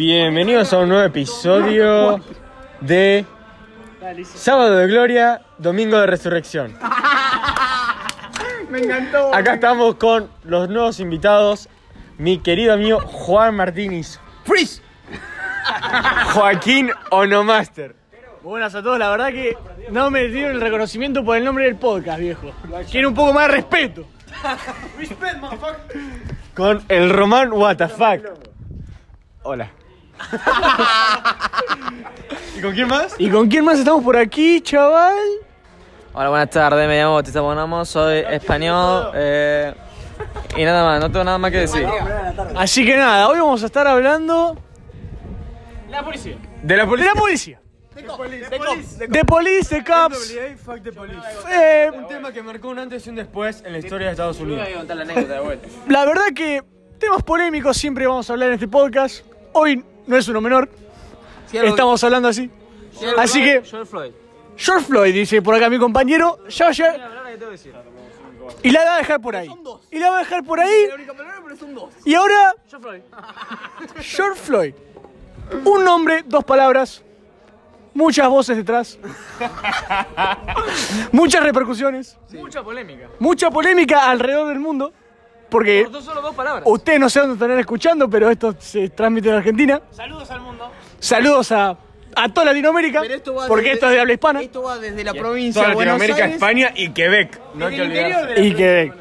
Bienvenidos a un nuevo episodio de Sábado de Gloria, Domingo de Resurrección. Me encantó. Acá estamos con los nuevos invitados, mi querido amigo Juan Martínez, Freeze. Joaquín Onomaster. Buenas a todos, la verdad que no me dieron el reconocimiento por el nombre del podcast, viejo. Quiero un poco más de respeto. Con el Román WTF. Hola. ¿Y con quién más? ¿Y con quién más estamos por aquí, chaval? Hola, buenas tardes, me llamo Bautista Bonamo, soy español eh, y nada más, no tengo nada más que decir. Así que nada, hoy vamos a estar hablando De la de policía. la policía. De police, de cops. Eh, Un tema que marcó un antes y un después en la historia de Estados Unidos. la verdad que temas polémicos siempre vamos a hablar en este podcast. Hoy no es uno menor. Estamos hablando así. Así que, George Floyd. George Floyd, dice por acá mi compañero. Ya, ya. Y la voy a dejar por ahí. Y la voy a dejar por ahí. Y ahora, George Floyd. George Floyd. Un nombre, dos palabras. Muchas voces detrás. Muchas repercusiones. Mucha polémica. Mucha polémica alrededor del mundo. Porque Por solo dos palabras. ustedes no sé dónde estarán escuchando, pero esto se transmite en Argentina. Saludos al mundo. Saludos a, a toda Latinoamérica. Pero esto va Porque desde- esto es de habla hispana. Esto va desde la provincia Toda de Buenos Latinoamérica, Aires. España y Quebec. No hay que el Y que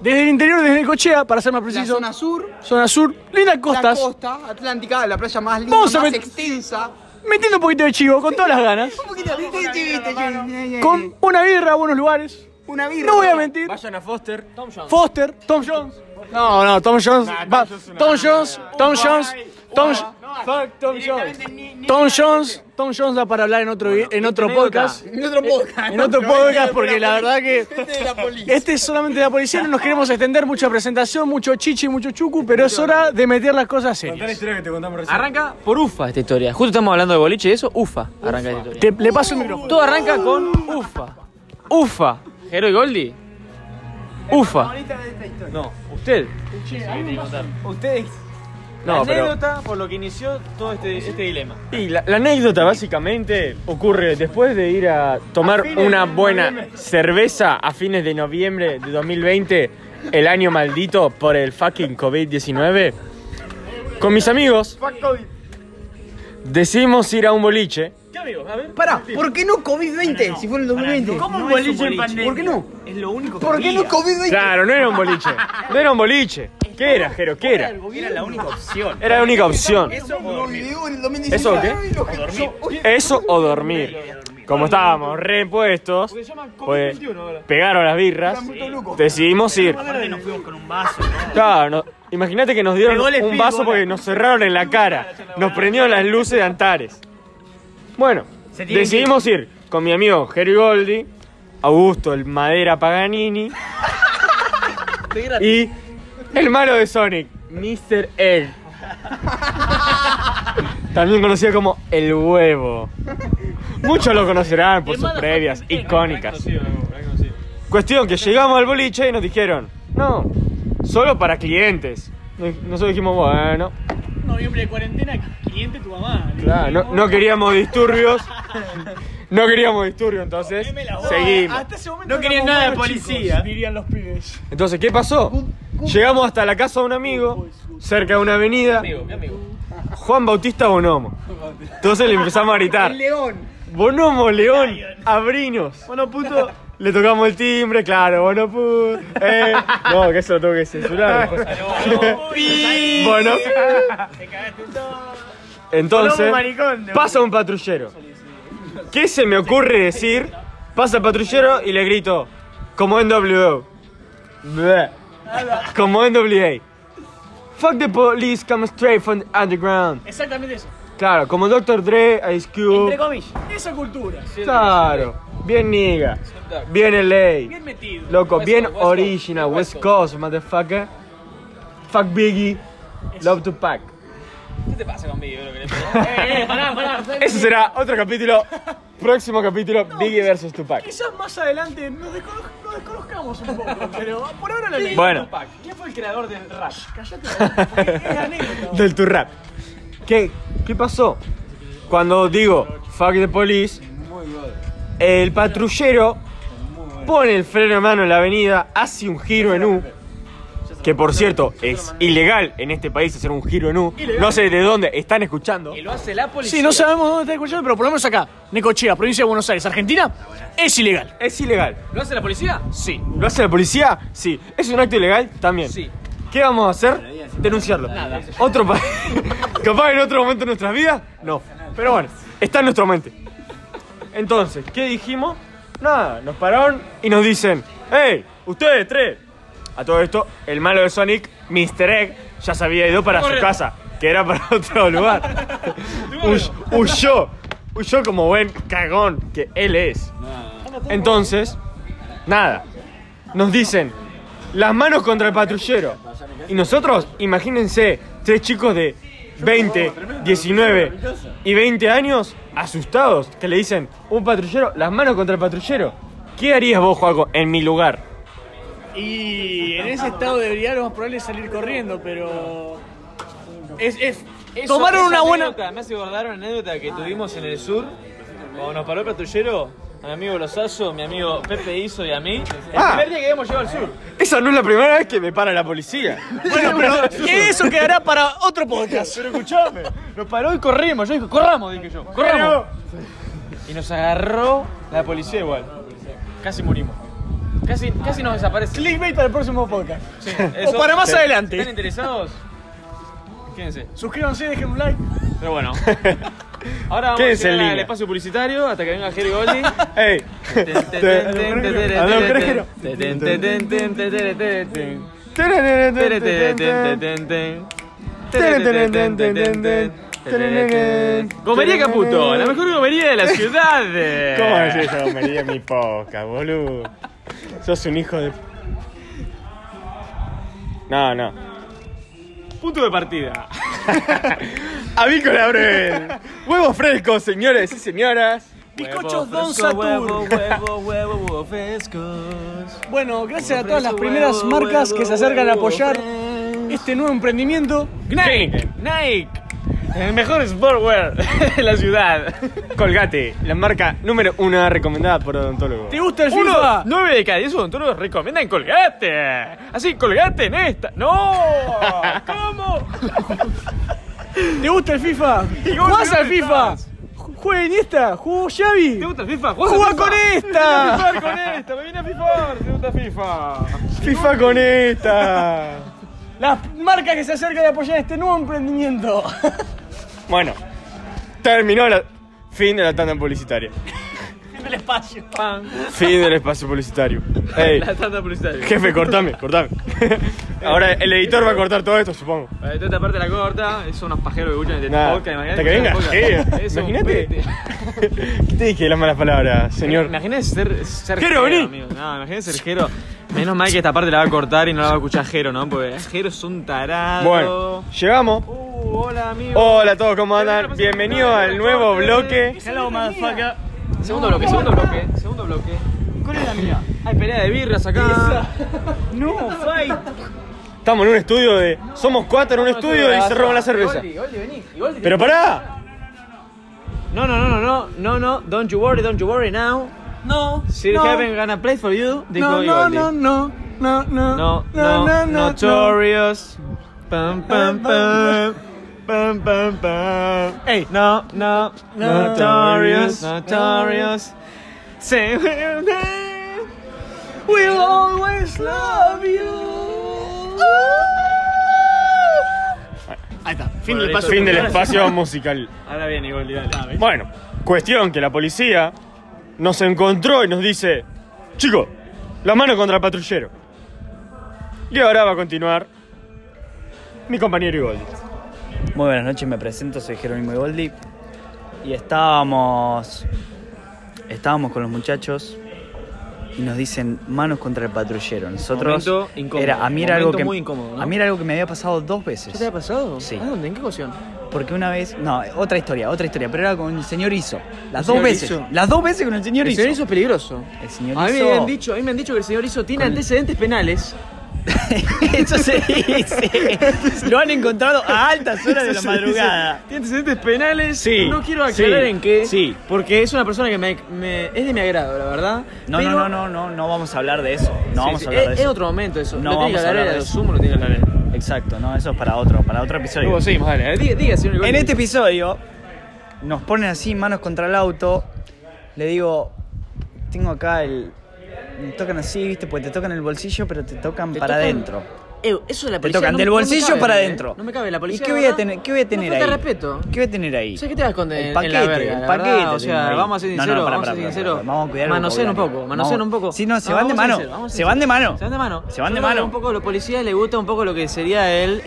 desde el interior, desde Necochea, para ser más la preciso, zona sur, zona sur, lindas la costas, costa atlántica, la playa más linda, Vamos a más met- extensa. metiendo un poquito de chivo, con todas las ganas, Un poquito de chivito, chivito, con una birra, buenos lugares. Una birra. No voy a mentir. Vayan a Foster. Foster, Tom Jones. No, no, Tom Jones. va- Tom Jones es una- Tom Jones, Tom Jones, Tom Fuck Tom Jones. Tom Jones, Tom Jones da para hablar en otro, en otro podcast. En otro podcast. En otro podcast, porque la verdad que Este de la policía. este es solamente de la policía, no nos queremos extender mucha presentación, mucho chichi, mucho chucu, pero es hora de meter las cosas la serias. historia que te contamos recién. Arranca por UFA esta historia. Justo estamos hablando de boliche y eso, UFA. Arranca esta historia. Te- le paso el micrófono. Todo arranca con UFA. UFA. Hero y Goldie. UFA. No, usted. Ustedes. No, pero. anécdota por lo que inició todo este, este dilema. Y la, la anécdota básicamente ocurre después de ir a tomar una buena cerveza a fines de noviembre de 2020, el año maldito por el fucking COVID-19. Con mis amigos decidimos ir a un boliche. ¿Qué amigos? A ver. Pará, ¿por qué no COVID-20 si fue en el 2020? ¿Cómo un boliche en pandemia? ¿Por qué no? Es lo único que ¿Por qué no COVID-20? Claro, no era un boliche. No era un boliche. ¿Qué era, Jero? ¿Qué era? Era la única opción. Era la única opción. En el 2019. ¿Eso qué? Eso o dormir. Como estábamos repuestos, pues pegaron las birras, decidimos ir. nos fuimos con un vaso. Claro, no- imagínate que nos dieron un vaso porque nos cerraron en la cara, nos prendieron las luces de Antares. Bueno, decidimos ir con mi amigo Jerry Goldi, Augusto el Madera Paganini y el malo de Sonic, Mr. Egg. También conocido como el huevo. Muchos lo conocerán por sus previas icónicas. Cuestión que llegamos al boliche y nos dijeron, no, solo para clientes. Nosotros dijimos, bueno, Noviembre de cuarentena, cliente tu mamá. claro, no, no queríamos disturbios. No queríamos disturbios, entonces seguimos. Hasta ese momento No querían éramos nada de buenos policía. chicos, dirían los pibes. Entonces, ¿qué pasó? Llegamos hasta la casa de un amigo, cerca de una avenida, Amigo, ¿qué amigo? Juan Bautista Bonomo. Entonces le empezamos a gritar, El león. Bonomo, León, abrinos. Bueno, puto. Le tocamos el timbre, claro, bueno, pu- eh. No, que eso lo tengo que censurar. bueno. Entonces, pasa un patrullero. ¿Qué se me ocurre decir? Pasa el patrullero y le grito, como NWO. Como NWA. Fuck the police, come straight from the underground. Exactamente eso. Claro, como Dr. Dre, Ice Cube. comillas. Esa cultura. Claro, bien nigga, bien LA, Bien metido. loco, West bien West original, West West Coast, motherfucker. Fuck Biggie, love to pack. ¿Qué te pasa le pasa? Eh, pará, pará. Ese será otro capítulo, próximo capítulo, Biggie versus Tupac. Quizás más adelante nos, descono- nos desconozcamos un poco, pero por ahora lo leí. Bueno. Tupac. ¿Quién fue el creador del rap? Callate, porque es anécdota. Del tu rap. ¿Qué, ¿Qué pasó? Cuando digo fuck the police, el patrullero pone el freno de mano en la avenida, hace un giro en U, que por cierto es ilegal en este país hacer un giro en U. No sé de dónde están escuchando. Y lo hace la policía. Sí, no sabemos dónde está escuchando, pero por lo menos acá, Necochea, provincia de Buenos Aires, Argentina, es ilegal. Es ilegal. ¿Lo hace la policía? Sí. ¿Lo hace la policía? Sí. ¿Es un acto ilegal? También. Sí. ¿Qué vamos a hacer? Denunciarlo. ¿Otro país? ¿Capaz en otro momento de nuestras vidas? No. Pero bueno, está en nuestra mente. Entonces, ¿qué dijimos? Nada, nos pararon y nos dicen, ¡Hey! Ustedes tres. A todo esto, el malo de Sonic, Mr. Egg, ya se había ido para su casa, que era para otro lugar. Huy- huyó. Huyó como buen cagón que él es. Entonces, nada. Nos dicen, las manos contra el patrullero. Y nosotros, imagínense, tres chicos de 20, 19 y 20 años asustados que le dicen, un patrullero, las manos contra el patrullero. ¿Qué harías vos, Juaco, en mi lugar? Y en ese estado lo más probable es salir corriendo, pero. Es, es- tomaron esa una buena. anécdota me hace acordar una anécdota que tuvimos en el sur. Cuando nos paró el patrullero, a mi amigo Lozazo, mi amigo Pepe Iso y a mí. El Ah. primer día que habíamos llegado al sur. Esa no es la primera vez que me para la policía. Bueno, pero eso quedará para otro podcast. Pero escuchame, Nos paró y corrimos. Yo dije, corramos, dije yo. Corramos. Y nos agarró la policía igual. Casi morimos. Casi, casi nos desaparece. Clickbait para el próximo podcast. Sí, O eso- para más ¿Están adelante. interesados? Quédense. Suscríbanse, dejen un like. Pero bueno. Ahora vamos a ir al línea. espacio publicitario hasta que venga Jerry Goldi. ¡Ey! Gomería Caputo, la mejor gomería de la ciudad. ¿Cómo decís esa gomería mi poca, boludo? Sos un hijo de... No, no. Punto de partida. Avícola Bread. Huevos frescos, señores y señoras. Bizcochos Don Huevo, Satur. Huevo, huevo, huevo frescos. Bueno, gracias a todas las primeras marcas que se acercan a apoyar este nuevo emprendimiento. Nike, Nike. El mejor sportwear de la ciudad. Colgate, la marca número una recomendada por odontólogos. ¿Te gusta el Uno, FIFA? nueve de cada diez odontólogos recomiendan Colgate. Así, Colgate en esta. ¡No! ¿Cómo? ¿Te gusta el FIFA? ¿Y ¿Jugás al FIFA? estás? ¿Juega Iniesta? ¿Jugó Xavi? ¿Te gusta el FIFA? ¡Jugá con esta! ¡Fifar con esta! ¡Me vine a fifar! ¿Te gusta FIFA? FIFA con esta. Las marcas que se acercan a apoyar este nuevo emprendimiento. Bueno, terminó la... Fin de la tanda publicitaria. Fin del espacio. Pan. Fin del espacio publicitario. Ey, La tanda publicitaria. jefe, cortame, cortame. Ahora el editor va a cortar todo esto, supongo. Vale, toda esta parte la corta, son unos pajeros que escuchan este Nada, podcast. imagínate hasta que venga. Es un Imagínate. pete. ¿Qué te dije las malas palabras, señor? Imagínate ser, ser Jero, vení. amigo. No, imagínate ser Jero. Menos mal que esta parte la va a cortar y no la va a escuchar Jero, ¿no? Porque Jero es un tarado. Bueno, llegamos. Uh, hola, amigo. Hola a todos, ¿cómo andan? Bienvenidos al nuevo bloque. Hello, motherfucker. Segundo bloque, segundo bloque, segundo bloque. ¿Cuál es la mía? Hay pelea de birras acá. No, fight. Estamos en un estudio de. Somos cuatro en un estudio y se roban la cerveza. Pero pará. No, no, no, no, no, no, no, don't you worry, don't you worry now. No. Sir no. Heaven gonna play for you. Dijo No, no, Goldi. no, no, no, no, No, no, notorious. Pam, pam, pam. Pam, pam, pam. Ey. No, no, notorious, notorious. Say we'll never- We'll always love you. Ahí está, fin del paso. Fin del espacio musical. Ahora viene Goldi, dale. Bueno, cuestión que la policía nos encontró y nos dice: Chicos, la mano contra el patrullero. Y ahora va a continuar mi compañero Igoldi. Muy buenas noches, me presento, soy Jerónimo Igoldi y estábamos estábamos con los muchachos y nos dicen manos contra el patrullero. Nosotros Momento incómodo, era a mí era algo momento que muy incómodo, ¿no? a mí era algo que me había pasado dos veces. ¿Qué te ha pasado? Sí. ¿A dónde? ¿En qué ocasión? Porque una vez, no, otra historia, otra historia, pero era con el señor Iso. Las ¿El dos señor veces, las dos veces con el señor El Iso. señor Iso es peligroso. El señor A mí me han dicho, a mí me han dicho que el señor Iso tiene Con- antecedentes penales Eso se dice. Lo han encontrado a altas horas de la madrugada. Tiene antecedentes penales. Sí, No quiero aclarar sí, en qué. sí. Porque es una persona que me, me- es de mi agrado, la verdad. No, pero- no, no, no, no, no vamos a hablar de eso. No Sí, vamos sí, a hablar es, de es eso. otro momento eso. No lo tiene que vamos a hablar de a lo eso. sumo lo tiene que hablar él. Exacto, no, eso es para otro, para otro episodio. Luego seguimos, dale. Diga, diga, señor. En este episodio nos ponen así manos contra el auto. Le digo, tengo acá el. Tocan así, viste, pues te tocan el bolsillo, pero te tocan Te para tocan- adentro. Eh, eso de la Te policía. tocan no- del no bolsillo para ¿eh? adentro. No me cabe la policía. ¿Y qué voy a tener, qué voy a tener Una ahí? respeto. ¿Qué voy a tener ahí? ¿Sabes qué te vas a esconder El paquete, en la verga? el paquete. verdad? O sea, vamos a ser No, no, sinceros, vamos a ser sinceros. Vamos a cuidar el Manoseen un poco, manoseen Vamos- un poco. Sí, no, se No, van de mano. Se van de mano. Se van de mano. Se van de mano. Un poco a los policías les gusta un poco lo que sería el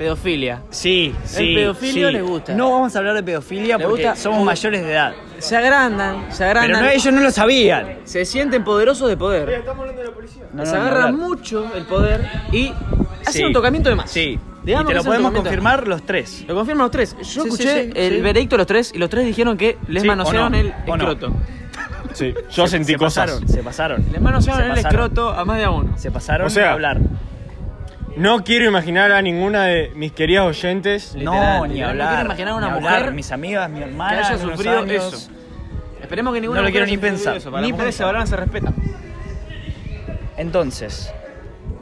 pedofilia. Sí, sí. pedofilio sí. les gusta. No vamos a hablar de pedofilia porque gusta- somos mayores de edad. Se agrandan, se Pero agrandan. no, ellos no lo sabían. Se sienten poderosos de poder. No, se no, ni agarra hablar. mucho el poder y hacen Sí. un tocamiento de más. Sí. Digamos y te lo podemos confirmar los tres. Lo confirman los tres. Yo Sí, escuché sí, sí, el sí. veredicto de los tres y los tres dijeron que les manosearon no, el no. escroto. Sí, yo sentí se cosas. pasaron, se pasaron. Les manosearon Se el pasaron. escroto a más de a uno. Se pasaron O sea, a hablar. No quiero imaginar a ninguna de mis queridas oyentes. Literal, no, ni literal, no hablar. quiero imaginar a una ni mujer hablar. Mis amigas, mi Que hermana. haya de unos sufrido años. eso. Esperemos que ninguna No lo mujer quiero ni haya sufrido pensar, Eso. Para ni las mujeres se pensar. valoran, se respetan. Entonces,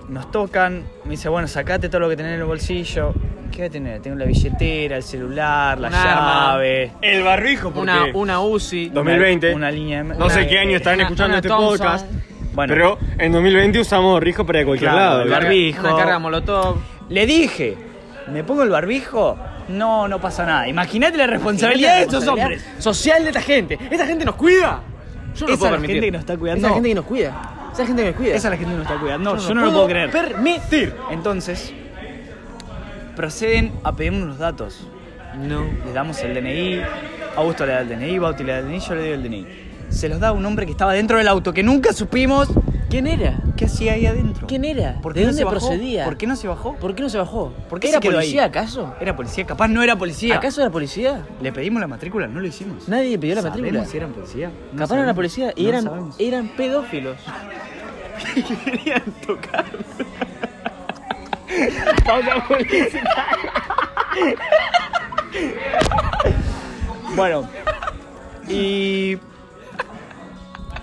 nos tocan. Me dice, bueno, sacate todo lo que tenés en el bolsillo. ¿Qué voy a tener? Tengo la billetera, el celular, la Un arma. llave. El barbijo, porque Una, una UCI. 2020. Una, línea de- no sé qué año estarán una- escuchando una este Thompson. podcast. Bueno, Pero en 2020 usamos barbijo para ir a cualquier Claro, lado. el ¿verdad? barbijo. Una carga molotov. le dije, ¿me pongo el barbijo? No, no pasa nada. Imagínate la responsabilidad de estos hombres. Social de esta gente. ¿Esta gente nos cuida? Yo no Esa puedo es la permitir. gente que nos está cuidando. Esa gente que nos cuida. Esa gente que nos cuida. Esa es la gente que nos está cuidando. Yo Yo no, lo puedo creer. permitir. Entonces, proceden a pedirnos los datos. No. Le damos el DNI, Augusto le da el DNI, Bauti le da el DNI, yo le doy el DNI. Se los da a un hombre que estaba dentro del auto, que nunca supimos ¿Quién era? qué hacía ahí adentro. ¿Quién era? ¿Por ¿De no dónde se bajó? procedía? ¿Por qué no se bajó? ¿Por qué no se bajó? ¿Por qué ¿Era se quedó policía ahí? acaso? Era policía, capaz no era policía. ¿Acaso era policía? Le pedimos la matrícula, no lo hicimos. Nadie le pidió la ¿Sabemos matrícula. si eran policía? No Capaz era sabemos. la policía y No eran, sabemos. eran pedófilos. Querían tocar. Bueno, y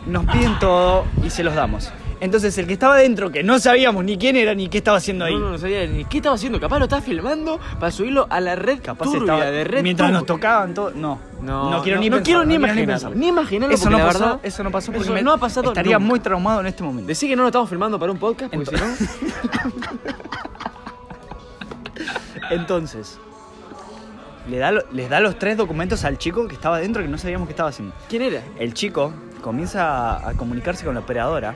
nos piden todo y se los damos. Entonces el que estaba dentro, que no sabíamos ni quién era ni qué estaba haciendo ahí, No, no, no sabía ni qué estaba haciendo. Capaz lo estaba filmando para subirlo a la red capaz turbia estaba de red mientras nos tocaban todo. No, No, no quiero no, ni no quiero ni imaginarlo, ni imaginarlo Eso porque no la pasó, verdad, eso no pasó porque eso me- no ha pasado estaría nunca. muy traumado en este momento. Decí que no lo estamos filmando para un podcast, porque si no. Entonces, le da, les da los tres documentos al chico que estaba dentro que no sabíamos qué estaba haciendo. ¿Quién era? El chico comienza a, a comunicarse con la operadora.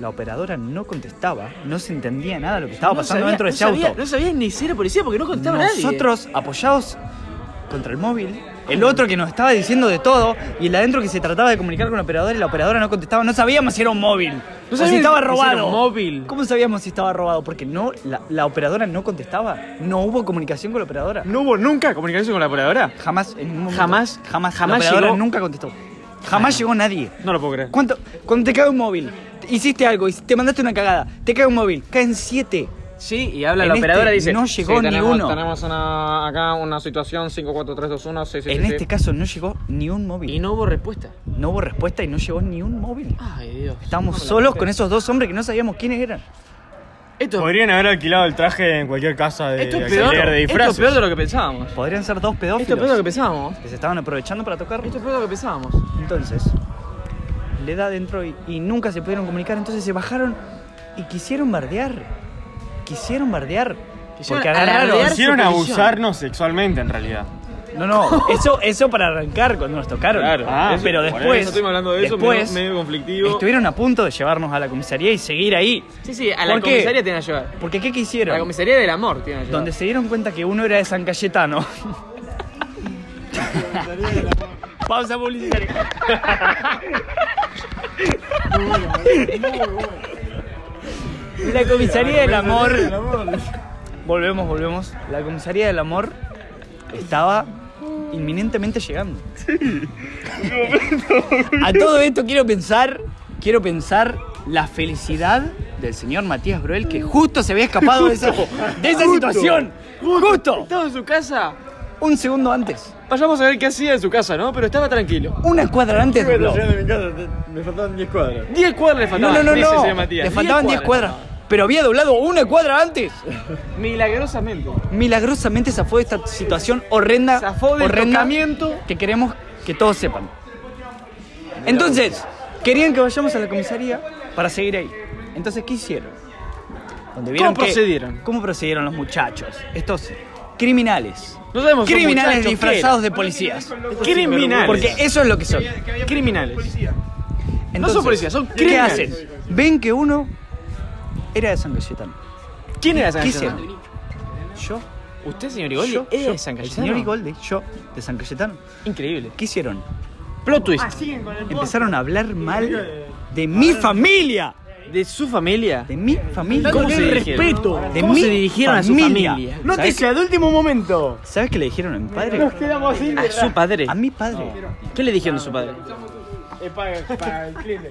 La operadora no contestaba, no se entendía nada de lo que estaba No pasando sabía- dentro de no ese sabía- auto. No sabía ni si era policía porque no contestaba nadie. Nosotros apoyados contra el móvil, el otro que nos estaba diciendo de todo y el de adentro que se trataba de comunicar con la operadora y la operadora no contestaba, no sabíamos si era un móvil. o si sabíamos estaba si era robado. un móvil. ¿Cómo sabíamos si estaba robado? Porque no, la, la operadora no contestaba. No hubo comunicación con la operadora. ¿No hubo nunca comunicación con la operadora? Jamás, en ningún momento. Jamás, jamás, jamás la operadora llegó- nunca contestó. Jamás llegó nadie. No lo puedo creer. ¿Cuánto? Cuando te cae un móvil, hiciste algo y te mandaste una cagada, te cae un móvil, caen siete. Sí, y habla En la operadora y este dice... no llegó "Sí, ni tenemos- uno". Tenemos una, acá una situación 54321, sí, sí, en este caso no llegó ni un móvil. Y no hubo respuesta. No hubo respuesta y no llegó ni un móvil. Ay, Dios. Estábamos No solos con esos dos hombres que no sabíamos quiénes eran. Esto, Podrían haber alquilado el traje en cualquier casa de esto es peor, de esto disfraces. es peor de lo que pensábamos. Podrían ser dos pedófilos Esto es peor de lo que pensábamos. que se estaban aprovechando para tocar. Esto es peor de lo que pensábamos. Entonces, le da dentro y, y nunca se pudieron comunicar. Entonces se bajaron y quisieron bardear. Quisieron bardear. Quisieron Porque agarraron. Quisieron abusarnos sexualmente en realidad. No, no, eso, eso para arrancar cuando nos tocaron. Claro. Ah, pero por después. eso estuvimos hablando de eso, después, medio- medio conflictivo. Estuvieron a punto de llevarnos a la comisaría y seguir ahí. Sí, sí, a la ¿Por qué? comisaría tienen que llevar. Porque ¿qué A la quisieron? comisaría del amor tienen que llevar. Donde se dieron cuenta que uno era de San Cayetano. Pausa publicitaria. La comisaría del amor. Volvemos, volvemos. La comisaría del amor estaba inminentemente llegando. A todo esto quiero pensar, quiero pensar la felicidad del señor Matías Broel que justo se había escapado de esa, de esa situación. Justo. Estaba en su casa. Un segundo antes. Vayamos a ver qué hacía en su casa, ¿no? Pero estaba tranquilo. Una cuadra antes mi casa, me faltaban 10 cuadras. 10 cuadras le No, faltaban. no, no, dice el no. Matías. Le faltaban 10 cuadras. Pero había doblado una cuadra antes. Milagrosamente. Milagrosamente zafó de esta situación horrenda. Zafó del horrenda tocamiento. que queremos que todos sepan. Entonces, querían que vayamos a la comisaría para seguir ahí. Entonces, ¿qué hicieron? Donde ¿Cómo que- procedieron? ¿Cómo procedieron los muchachos? Estos criminales. No sabemos si son Criminales muchachos, disfrazados ¿qué de policías. Criminales. Porque eso es lo que son. Criminales. Entonces, son policías, son ¿Qué criminales. hacen? Ven que uno era de San Cayetano. ¿Quién era San ¿Qué Cayetano? Yo. ¿Usted, señor Igoldi? Yo, ¿Es yo, de San el Cayetano? señor Igolde, yo, de San Cayetano. Increíble. ¿Qué hicieron? Plot twist. Empezaron a hablar mal de mi familia. ¿De su familia? De mi familia. ¿Cómo se respeto. De ¿Cómo mi se dirigieron a su familia? Noticia de último momento. ¿Sabes qué le dijeron a mi padre? A su padre. A mi padre. ¿Qué le dijeron a su padre?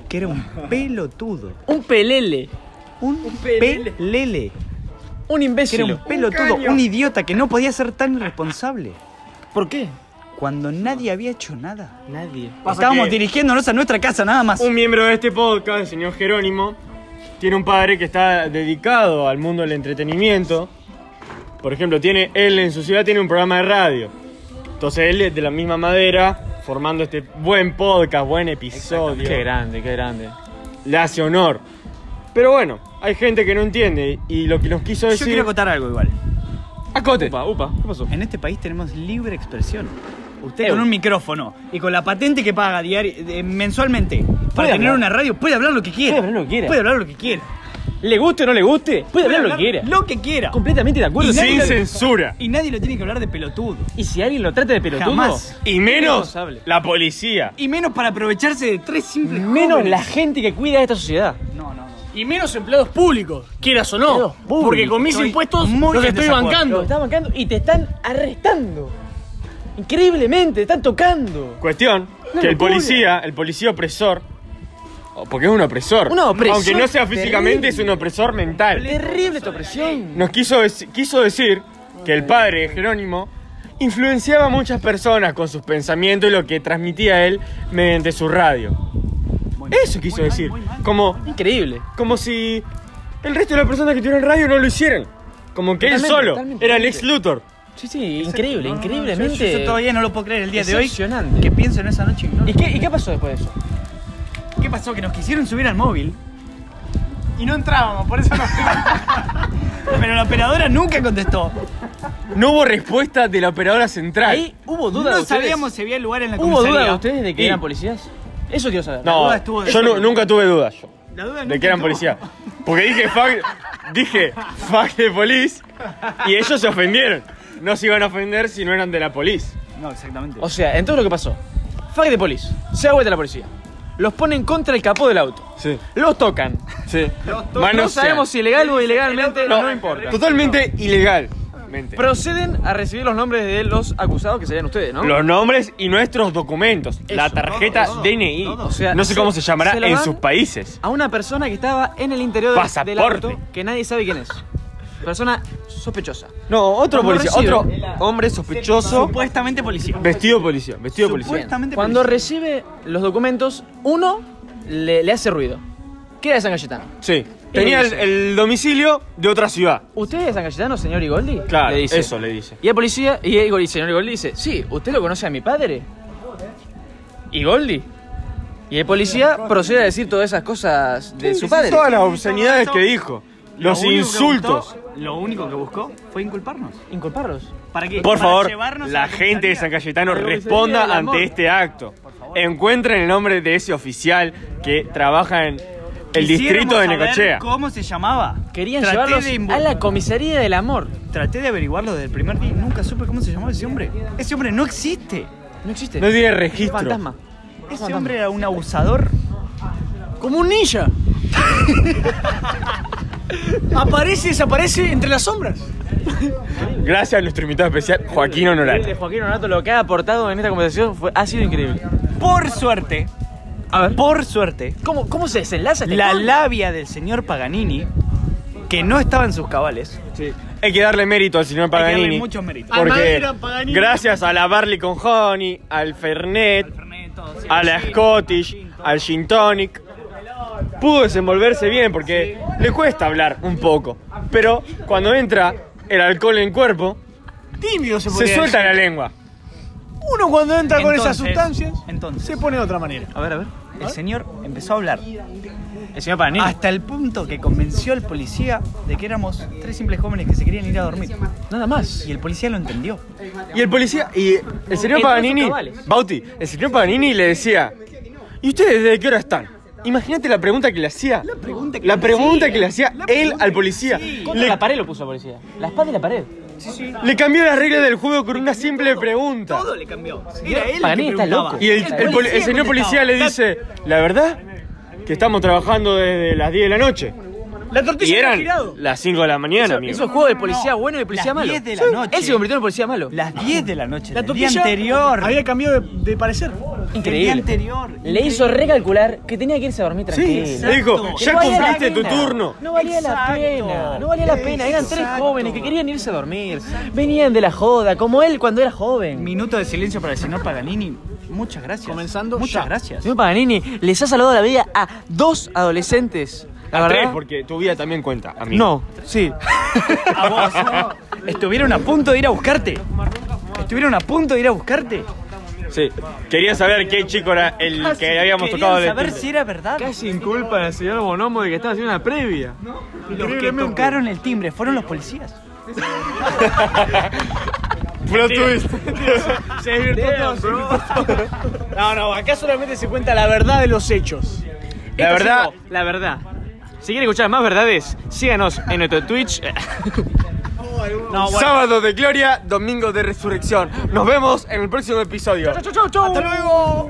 Que era un pelotudo. Un pelele. Un pelele. Un Que era imbécil. un pelotudo, un idiota que no podía ser tan irresponsable. ¿Por qué? Cuando nadie había hecho nada. Nadie. Estábamos que- dirigiéndonos a nuestra casa nada más. Un miembro de este podcast, el señor Jerónimo, tiene un padre que está dedicado al mundo del entretenimiento. Por ejemplo, tiene él en su ciudad tiene un programa de radio. Entonces él es de la misma madera, formando este buen podcast, buen episodio. Qué grande, qué grande. Le hace honor. Pero bueno, hay gente que no entiende y lo que nos quiso Yo decir. quiero contar algo igual. Acote. Upa, upa. ¿Qué pasó? En este país tenemos libre expresión. Usted con un micrófono y con la patente que paga diario, eh, mensualmente para tener hablar. una radio puede hablar lo que quiera. Puede hablar lo que quiera. Puede hablar lo que quiera. ¿Le guste o no le guste? Puede hablar lo que quiera. Lo que quiera. Completamente de acuerdo. Y Sin censura. Y nadie lo tiene que hablar de pelotudo. Y si alguien lo trata de pelotudo, Jamás. Y menos la policía. Y menos para aprovecharse de tres simples menos jóvenes. la gente que cuida de esta sociedad. No, no. Y menos empleados públicos, quieras o no. Empleados públicos. Porque con mis Estoy impuestos muy los en estoy desacuerdo. Bancando. están bancando y te están arrestando. Increíblemente, te están tocando. Cuestión Una que el locura. policía, el policía opresor, o porque es un opresor, Un opresor aunque no sea físicamente, terrible. es un opresor mental. Terrible esta opresión. Nos quiso, dec- quiso decir que el padre de Jerónimo influenciaba a muchas personas con sus pensamientos y lo que transmitía él mediante su radio. Eso quiso decir. Como, Increíble. como si el resto de las personas que tuvieron radio no lo hicieron. Como que él Totalmente, solo totalmente, era el ex Luthor. Sí, sí, increíble, No, no, no, increíblemente. Yo, yo todavía no lo puedo creer el día de hoy. Decepcionante. Que pienso en esa noche. y no- ¿Y qué, ¿Y qué pasó después de eso? ¿Qué pasó? Que nos quisieron subir al móvil. Y no entrábamos, por eso no. Pero la operadora nunca contestó. No hubo respuesta de la operadora central. Ahí hubo dudas No de ustedes. sabíamos si había lugar en la ¿Hubo dudas de ustedes de que Y- eran policías? Eso quiero saber. No, duda estuvo de yo nu- nunca tuve dudas yo, La duda de nunca que eran estuvo. policías. Porque dije fuck, dije fuck de police y ellos se ofendieron. No se iban a ofender si no eran de la police. No, exactamente. O sea, entonces lo que pasó. Fuck de police. Se da vuelta la policía. Los ponen contra el capó del auto. Sí, Los tocan. sí. no sabemos si legal o ilegalmente, no, No, importa. Totalmente Proceden a recibir los nombres de los acusados que serían ustedes, ¿no? Los nombres y nuestros documentos. la tarjeta todo, todo, DNI. todo. O sea, no sé cómo se llamará se en sus países. A una persona que estaba en el interior del- del Pasaporte. auto que nadie sabe quién es. Persona sospechosa. No, otro Cuando policía. recibe- Otro hombre sospechoso. Supuestamente policía. Vestido policía. Vestido policía. Supuestamente Cuando policía. recibe los documentos, uno le, le hace ruido. ¿Qué era de San Cayetano? Sí. Tenía el, domicilio de otra ciudad. ¿Usted es de San Cayetano, señor Igoldi? Claro, Le dice. eso le dice. Y el policía, y el señor Igoldi dice, sí, ¿usted lo conoce a mi padre? ¿Igoldi? Y el policía procede a decir todas esas cosas de su padre. Todas las obscenidades que dijo. Lo Los único que insultos. buscó- lo único que buscó fue inculparnos. Inculparlos. ¿Para qué? Por Para favor, llevarnos a la gente de comisaría. San Cayetano comisaría responda amor. ante este acto. Encuentren el nombre de ese oficial que trabaja en el distrito de Necochea. ¿Cómo se llamaba? Querían Traté llevarlos a la comisaría del amor. Traté de averiguarlo desde el primer día y nunca supe cómo se llamaba ese hombre. Ese hombre no existe. No existe. No tiene Es registro. fantasma. Ese hombre era un abusador. Como un ninja. Aparece y desaparece entre las sombras. Gracias a nuestro invitado especial, Joaquín Honorato. Joaquín Honorato lo que ha aportado en esta conversación fue, ha sido increíble. Por suerte, A ver. Por suerte, ¿Cómo, cómo se desenlaza este la labia del señor Paganini, que no estaba en sus cabales, Hay que darle mérito al señor Hay que darle Paganini. muchos méritos. Al Porque Madeira, Paganini. gracias a la Barley con Honey, al Fernet, a la Scottish, al Gin Tonic, pudo desenvolverse bien porque le cuesta hablar un poco. Pero cuando entra el alcohol en el cuerpo, Tímido se se podría suelta decir. la lengua. Uno cuando entra con esas Entonces, sustancias, entonces. se pone de otra manera. A ver, a ver. El señor empezó a hablar El señor Paganini. hasta el punto que convenció al policía de que éramos tres simples jóvenes que se querían ir a dormir. Nada más. Y el policía lo entendió. Y el policía, y el señor Paganini. Bauti, el señor Paganini le decía, ¿y ustedes desde qué hora están? Imagínate la pregunta que le hacía. La pregunta que, le hacía él al policía. Contra Le, la pared lo puso la policía. La espada y la pared. Le cambió las reglas del juego con una simple pregunta. Todo le cambió. Era él Paganini el que está loco. Y el, el poli- el señor policía le dice, la verdad, que estamos trabajando desde las 10 de la noche. La Y tortilla está eran girado. las 5 de la mañana, amigo. Eso es juego de policía bueno y de policía Las malo. 10 de la Sí. noche. Él se convirtió en policía malo. Las 10 de la noche La del día anterior. había cambiado de, de parecer. Día Increíble. anterior. Le hizo recalcular que tenía que irse a dormir tranquilo. Le dijo, ya cumpliste tu turno. No valía la pena. No valía la pena. Eran tres Exacto. jóvenes que querían irse a dormir. Venían de la joda, como él cuando era joven. Minuto de silencio para el señor Paganini. Muchas gracias. Comenzando Muchas ya. gracias. Señor Paganini les ha salvado la vida a dos adolescentes. La A tres, verdad. porque tu vida también cuenta, amigo. No, sí. A vos. Estuvieron a punto de ir a buscarte. Estuvieron a punto de ir a buscarte. Sí. Quería saber qué chico era el que habíamos tocado de saber si era verdad. Casi inculpa al señor Bonomo de que estaba haciendo una previa. Los que tocaron el timbre fueron los policías. Plot twist. Se desvirtuó todo, se desvirtuó todo. No, no, acá solamente se cuenta la verdad de los hechos. La verdad, La verdad. Si quieren escuchar más verdades, síganos en nuestro Twitch. sábado de gloria, domingo de resurrección. Nos vemos en el próximo episodio. Hasta luego.